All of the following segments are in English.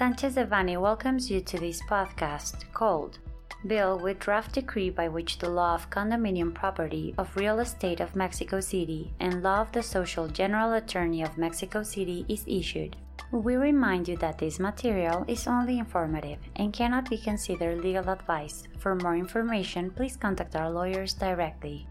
Sanchez Devanny welcomes you to this podcast called Bill with draft decree by which the law of condominium property of real estate of Mexico City and law of the social general attorney of Mexico City is issued. We remind you that this material is only informative and cannot be considered legal advice. For more information, please contact our lawyers directly.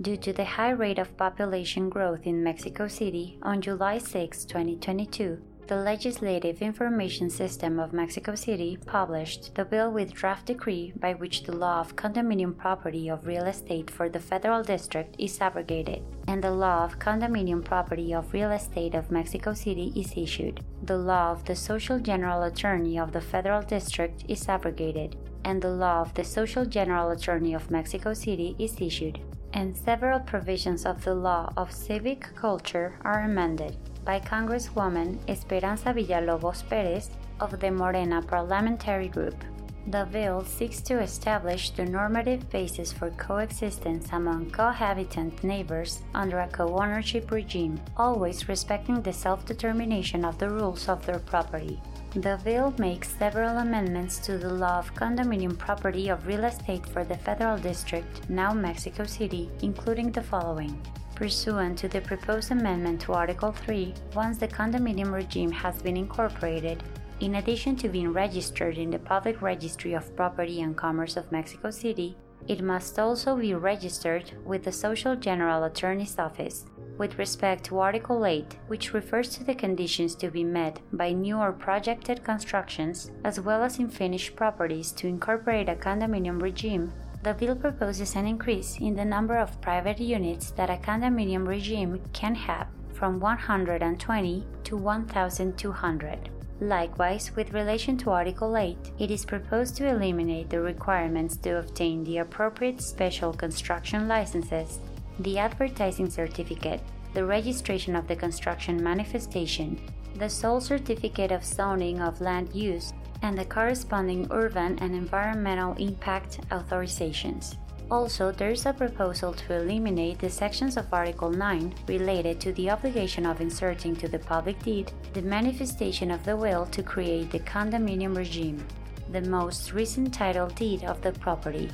Due to the high rate of population growth in Mexico City, on July 6, 2022, the Legislative Information System of Mexico City published the bill with draft decree by which the law of condominium property of real estate for the federal district is abrogated, and the law of condominium property of real estate of Mexico City is issued. The law of the social general attorney of the federal district is abrogated, and the law of the social general attorney of Mexico City is issued. And several provisions of the law of civic culture are amended by Congresswoman Esperanza Villalobos Perez of the Morena Parliamentary Group. The bill seeks to establish the normative basis for coexistence among cohabitant neighbors under a co ownership regime, always respecting the self determination of the rules of their property. The bill makes several amendments to the law of condominium property of real estate for the federal district, now Mexico City, including the following. Pursuant to the proposed amendment to Article 3, once the condominium regime has been incorporated, in addition to being registered in the Public Registry of Property and Commerce of Mexico City, it must also be registered with the Social General Attorney's Office with respect to Article 8, which refers to the conditions to be met by new or projected constructions, as well as in finished properties to incorporate a condominium regime the bill proposes an increase in the number of private units that a condominium regime can have from 120 to 1,200. Likewise, with relation to Article 8, it is proposed to eliminate the requirements to obtain the appropriate special construction licenses, the advertising certificate, the registration of the construction manifestation, the sole certificate of zoning of land use, and the corresponding urban and environmental impact authorizations. Also, there is a proposal to eliminate the sections of Article 9 related to the obligation of inserting to the public deed the manifestation of the will to create the condominium regime, the most recent title deed of the property,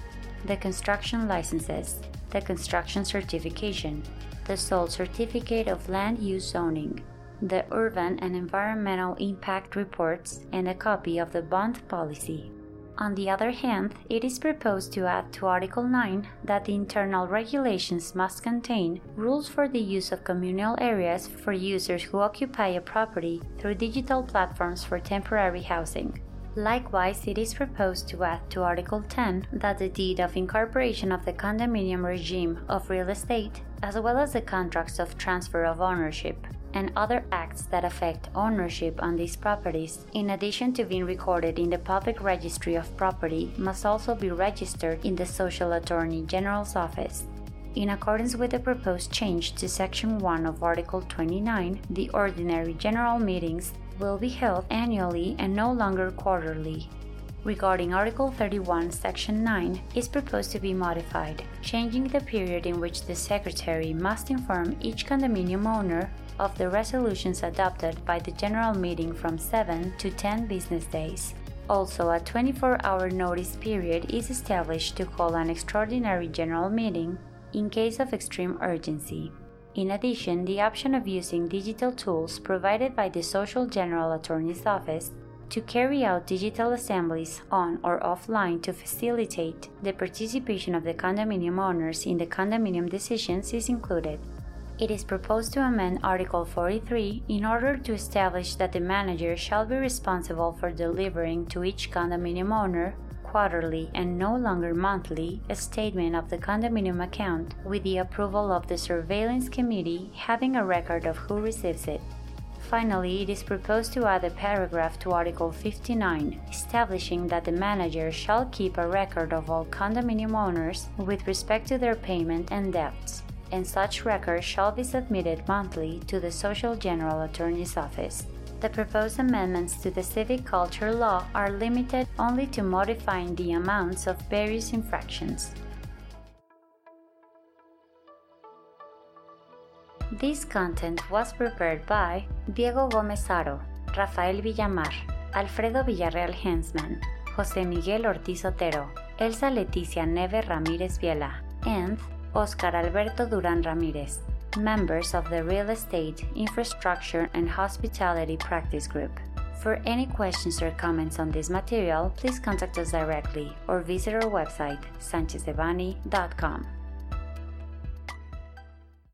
the construction licenses, the construction certification, the sole certificate of land use zoning, the urban and environmental impact reports, and a copy of the bond policy. On the other hand, it is proposed to add to Article 9 that the internal regulations must contain rules for the use of communal areas for users who occupy a property through digital platforms for temporary housing. Likewise, it is proposed to add to Article 10 that the deed of incorporation of the condominium regime of real estate, as well as the contracts of transfer of ownership, and other acts that affect ownership on these properties, in addition to being recorded in the Public Registry of Property, must also be registered in the Social Attorney General's office. In accordance with the proposed change to Section 1 of Article 29, the ordinary general meetings will be held annually and no longer quarterly. Regarding Article 31, Section 9 is proposed to be modified, changing the period in which the Secretary must inform each condominium owner of the resolutions adopted by the General Meeting from 7 to 10 business days. Also, a 24 hour notice period is established to call an extraordinary General Meeting in case of extreme urgency. In addition, the option of using digital tools provided by the Social General Attorney's Office to carry out digital assemblies on or offline to facilitate the participation of the condominium owners in the condominium decisions is included. It is proposed to amend Article 43 in order to establish that the manager shall be responsible for delivering to each condominium owner quarterly and no longer monthly a statement of the condominium account with the approval of the surveillance committee having a record of who receives it. Finally, it is proposed to add a paragraph to Article 59, establishing that the manager shall keep a record of all condominium owners with respect to their payment and debts and such record shall be submitted monthly to the Social General Attorney's Office. The proposed amendments to the civic culture law are limited only to modifying the amounts of various infractions. This content was prepared by Diego Gómez Aro, Rafael Villamar, Alfredo Villarreal Hensman, José Miguel Ortiz Otero, Elsa Leticia Neve Ramírez Viela, and Oscar Alberto Duran Ramírez, members of the Real Estate, Infrastructure, and Hospitality Practice Group. For any questions or comments on this material, please contact us directly or visit our website, sanchezdevanny.com.